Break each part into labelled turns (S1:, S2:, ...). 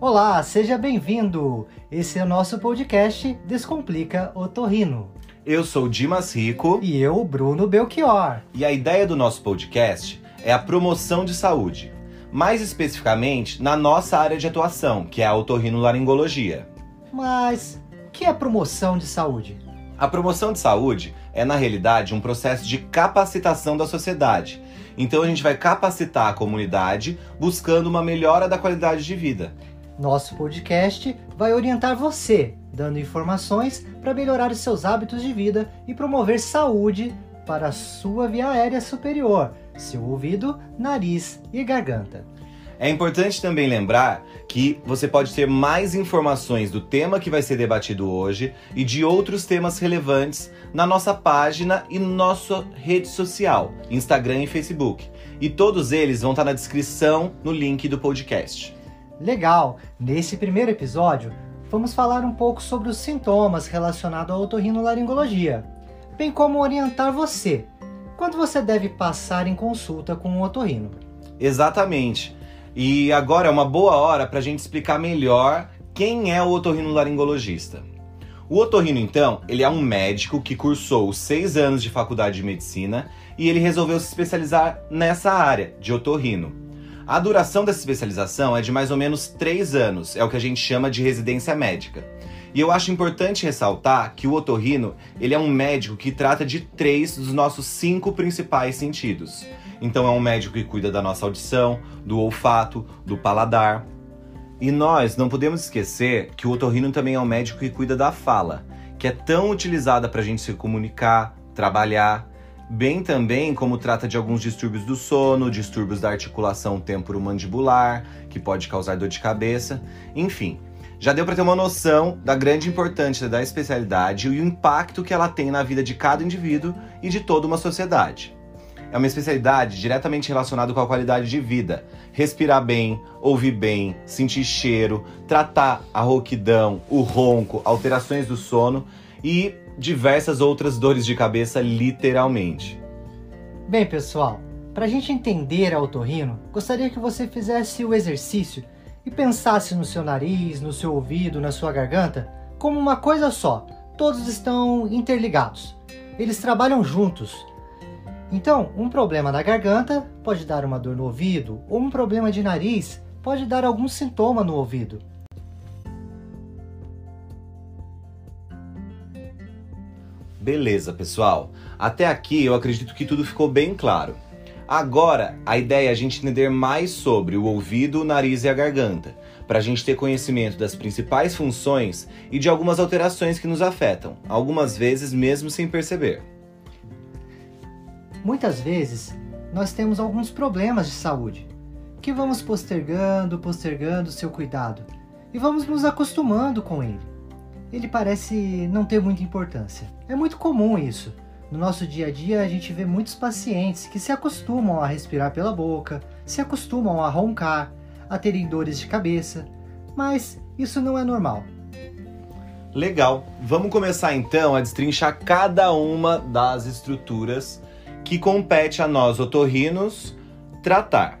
S1: Olá, seja bem-vindo! Esse é o nosso podcast Descomplica Otorrino.
S2: Eu sou Dimas Rico
S1: E eu, Bruno Belchior.
S2: e a ideia do nosso podcast é a promoção de saúde, mais especificamente na nossa área de atuação, que é a otorrinolaringologia.
S1: Mas o que é promoção de saúde?
S2: A promoção de saúde é, na realidade, um processo de capacitação da sociedade. Então a gente vai capacitar a comunidade buscando uma melhora da qualidade de vida.
S1: Nosso podcast vai orientar você, dando informações para melhorar os seus hábitos de vida e promover saúde para a sua via aérea superior, seu ouvido, nariz e garganta.
S2: É importante também lembrar que você pode ter mais informações do tema que vai ser debatido hoje e de outros temas relevantes na nossa página e nossa rede social, Instagram e Facebook. E todos eles vão estar na descrição no link do podcast.
S1: Legal! Nesse primeiro episódio, vamos falar um pouco sobre os sintomas relacionados à otorrinolaringologia, bem como orientar você quando você deve passar em consulta com um otorrino.
S2: Exatamente. E agora é uma boa hora para a gente explicar melhor quem é o otorrinolaringologista. O otorrino, então, ele é um médico que cursou seis anos de faculdade de medicina e ele resolveu se especializar nessa área de otorrino. A duração dessa especialização é de mais ou menos três anos, é o que a gente chama de residência médica. E eu acho importante ressaltar que o otorrino ele é um médico que trata de três dos nossos cinco principais sentidos. Então é um médico que cuida da nossa audição, do olfato, do paladar. E nós não podemos esquecer que o otorrino também é um médico que cuida da fala, que é tão utilizada para a gente se comunicar, trabalhar, bem também como trata de alguns distúrbios do sono, distúrbios da articulação temporomandibular, que pode causar dor de cabeça, enfim. Já deu para ter uma noção da grande importância da especialidade e o impacto que ela tem na vida de cada indivíduo e de toda uma sociedade. É uma especialidade diretamente relacionada com a qualidade de vida. Respirar bem, ouvir bem, sentir cheiro, tratar a rouquidão, o ronco, alterações do sono e diversas outras dores de cabeça, literalmente.
S1: Bem, pessoal, para a gente entender a otorrino, gostaria que você fizesse o exercício e pensasse no seu nariz, no seu ouvido, na sua garganta, como uma coisa só. Todos estão interligados. Eles trabalham juntos. Então, um problema na garganta pode dar uma dor no ouvido, ou um problema de nariz pode dar algum sintoma no ouvido.
S2: Beleza, pessoal. Até aqui eu acredito que tudo ficou bem claro. Agora, a ideia é a gente entender mais sobre o ouvido, o nariz e a garganta, para a gente ter conhecimento das principais funções e de algumas alterações que nos afetam, algumas vezes mesmo sem perceber.
S1: Muitas vezes, nós temos alguns problemas de saúde que vamos postergando, postergando seu cuidado e vamos nos acostumando com ele. Ele parece não ter muita importância. É muito comum isso. No nosso dia a dia, a gente vê muitos pacientes que se acostumam a respirar pela boca, se acostumam a roncar, a terem dores de cabeça, mas isso não é normal.
S2: Legal. Vamos começar então a destrinchar cada uma das estruturas que compete a nós otorrinos tratar.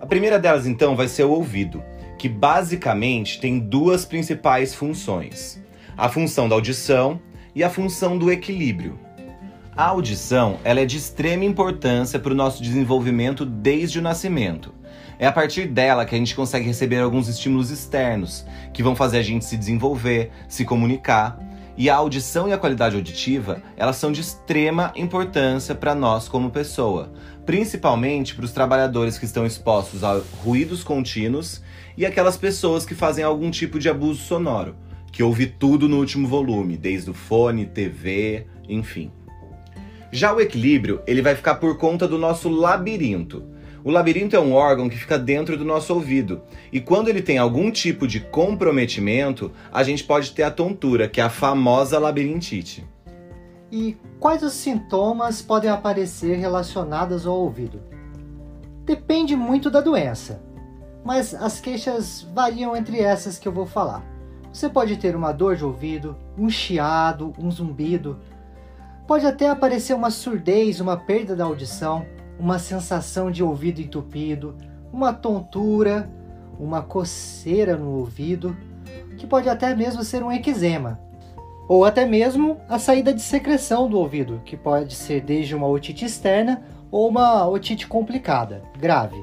S2: A primeira delas então vai ser o ouvido, que basicamente tem duas principais funções: a função da audição e a função do equilíbrio. A audição ela é de extrema importância para o nosso desenvolvimento desde o nascimento. É a partir dela que a gente consegue receber alguns estímulos externos que vão fazer a gente se desenvolver, se comunicar. E a audição e a qualidade auditiva, elas são de extrema importância para nós como pessoa, principalmente para os trabalhadores que estão expostos a ruídos contínuos e aquelas pessoas que fazem algum tipo de abuso sonoro, que ouve tudo no último volume, desde o fone, TV, enfim. Já o equilíbrio, ele vai ficar por conta do nosso labirinto. O labirinto é um órgão que fica dentro do nosso ouvido, e quando ele tem algum tipo de comprometimento, a gente pode ter a tontura, que é a famosa labirintite.
S1: E quais os sintomas podem aparecer relacionados ao ouvido? Depende muito da doença, mas as queixas variam entre essas que eu vou falar. Você pode ter uma dor de ouvido, um chiado, um zumbido. Pode até aparecer uma surdez, uma perda da audição, uma sensação de ouvido entupido, uma tontura, uma coceira no ouvido, que pode até mesmo ser um eczema, ou até mesmo a saída de secreção do ouvido, que pode ser desde uma otite externa ou uma otite complicada, grave.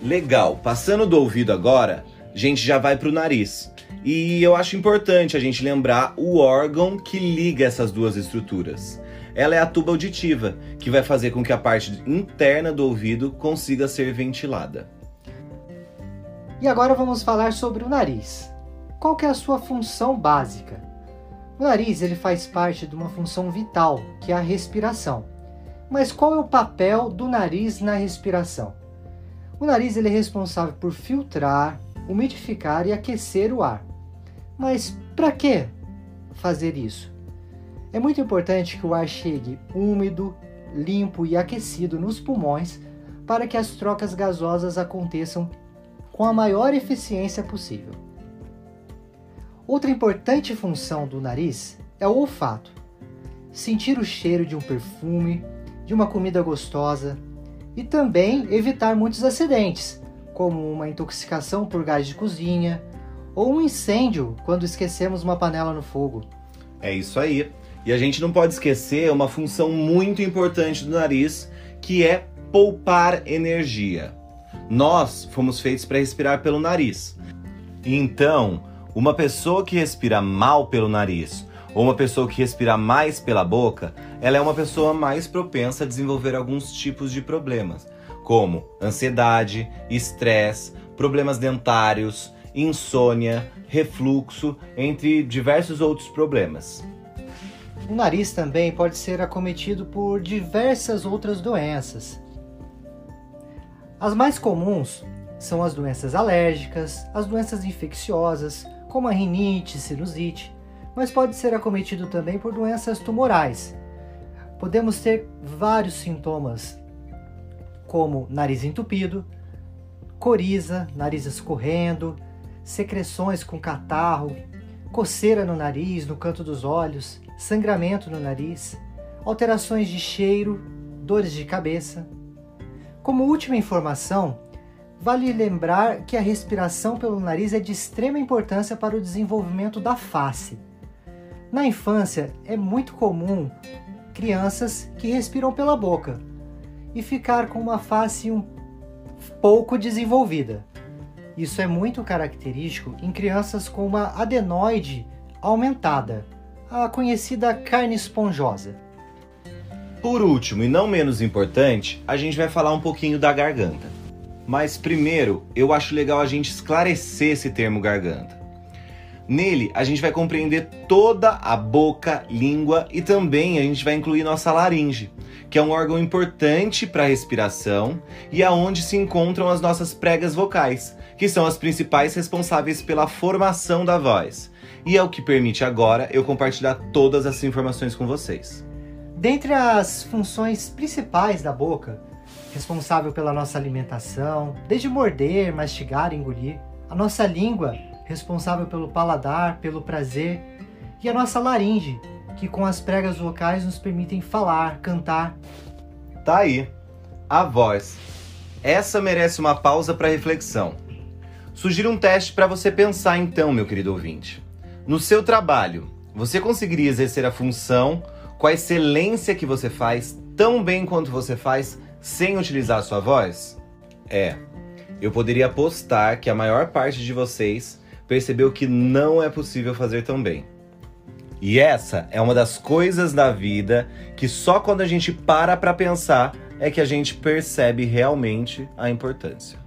S2: Legal, passando do ouvido agora, a gente já vai para o nariz. E eu acho importante a gente lembrar o órgão que liga essas duas estruturas. Ela é a tuba auditiva, que vai fazer com que a parte interna do ouvido consiga ser ventilada.
S1: E agora vamos falar sobre o nariz. Qual que é a sua função básica? O nariz ele faz parte de uma função vital, que é a respiração. Mas qual é o papel do nariz na respiração? O nariz ele é responsável por filtrar, umidificar e aquecer o ar. Mas para que fazer isso? É muito importante que o ar chegue úmido, limpo e aquecido nos pulmões para que as trocas gasosas aconteçam com a maior eficiência possível. Outra importante função do nariz é o olfato. Sentir o cheiro de um perfume, de uma comida gostosa e também evitar muitos acidentes, como uma intoxicação por gás de cozinha ou um incêndio quando esquecemos uma panela no fogo.
S2: É isso aí. E a gente não pode esquecer uma função muito importante do nariz, que é poupar energia. Nós fomos feitos para respirar pelo nariz. Então, uma pessoa que respira mal pelo nariz ou uma pessoa que respira mais pela boca, ela é uma pessoa mais propensa a desenvolver alguns tipos de problemas, como ansiedade, estresse, problemas dentários, insônia, refluxo, entre diversos outros problemas.
S1: O nariz também pode ser acometido por diversas outras doenças. As mais comuns são as doenças alérgicas, as doenças infecciosas, como a rinite, sinusite, mas pode ser acometido também por doenças tumorais. Podemos ter vários sintomas, como nariz entupido, coriza, nariz escorrendo, secreções com catarro, coceira no nariz, no canto dos olhos, sangramento no nariz, alterações de cheiro, dores de cabeça. Como última informação, Vale lembrar que a respiração pelo nariz é de extrema importância para o desenvolvimento da face. Na infância, é muito comum crianças que respiram pela boca e ficar com uma face um pouco desenvolvida. Isso é muito característico em crianças com uma adenoide aumentada, a conhecida carne esponjosa.
S2: Por último e não menos importante, a gente vai falar um pouquinho da garganta. Mas primeiro, eu acho legal a gente esclarecer esse termo garganta. Nele, a gente vai compreender toda a boca, língua e também a gente vai incluir nossa laringe, que é um órgão importante para a respiração e aonde se encontram as nossas pregas vocais, que são as principais responsáveis pela formação da voz. E é o que permite agora eu compartilhar todas essas informações com vocês.
S1: Dentre as funções principais da boca, responsável pela nossa alimentação, desde morder, mastigar engolir, a nossa língua, responsável pelo paladar, pelo prazer, e a nossa laringe, que com as pregas vocais nos permitem falar, cantar.
S2: Tá aí, a voz. Essa merece uma pausa para reflexão. Sugiro um teste para você pensar então, meu querido ouvinte. No seu trabalho, você conseguiria exercer a função com a excelência que você faz, tão bem quanto você faz, sem utilizar a sua voz? É, eu poderia apostar que a maior parte de vocês percebeu que não é possível fazer tão bem. E essa é uma das coisas da vida que só quando a gente para para pensar é que a gente percebe realmente a importância.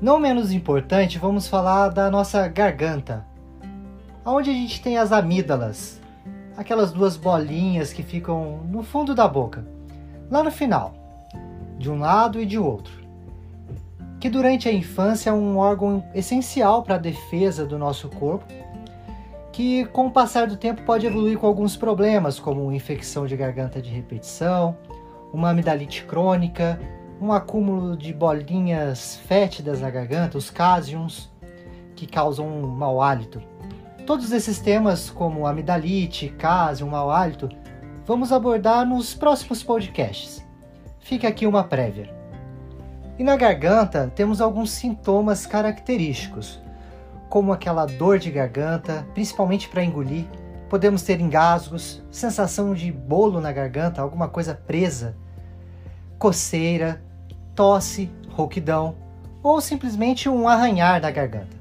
S1: Não menos importante, vamos falar da nossa garganta, onde a gente tem as amígdalas, aquelas duas bolinhas que ficam no fundo da boca lá no final, de um lado e de outro. Que durante a infância é um órgão essencial para a defesa do nosso corpo, que com o passar do tempo pode evoluir com alguns problemas, como infecção de garganta de repetição, uma amidalite crônica, um acúmulo de bolinhas fétidas na garganta, os cásions, que causam um mau hálito. Todos esses temas, como amidalite, cásion, mau hálito, vamos abordar nos próximos podcasts. Fica aqui uma prévia. E na garganta temos alguns sintomas característicos, como aquela dor de garganta, principalmente para engolir. Podemos ter engasgos, sensação de bolo na garganta, alguma coisa presa, coceira, tosse, rouquidão ou simplesmente um arranhar na garganta.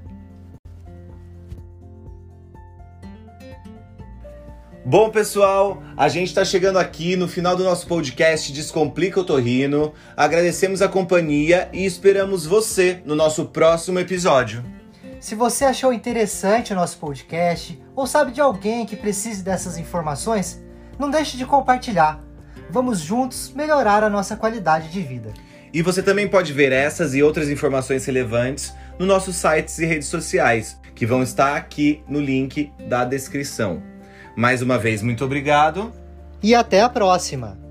S2: Bom, pessoal, a gente está chegando aqui no final do nosso podcast Descomplica o Torrino. Agradecemos a companhia e esperamos você no nosso próximo episódio.
S1: Se você achou interessante o nosso podcast ou sabe de alguém que precise dessas informações, não deixe de compartilhar. Vamos juntos melhorar a nossa qualidade de vida.
S2: E você também pode ver essas e outras informações relevantes nos nossos sites e redes sociais, que vão estar aqui no link da descrição. Mais uma vez, muito obrigado.
S1: E até a próxima!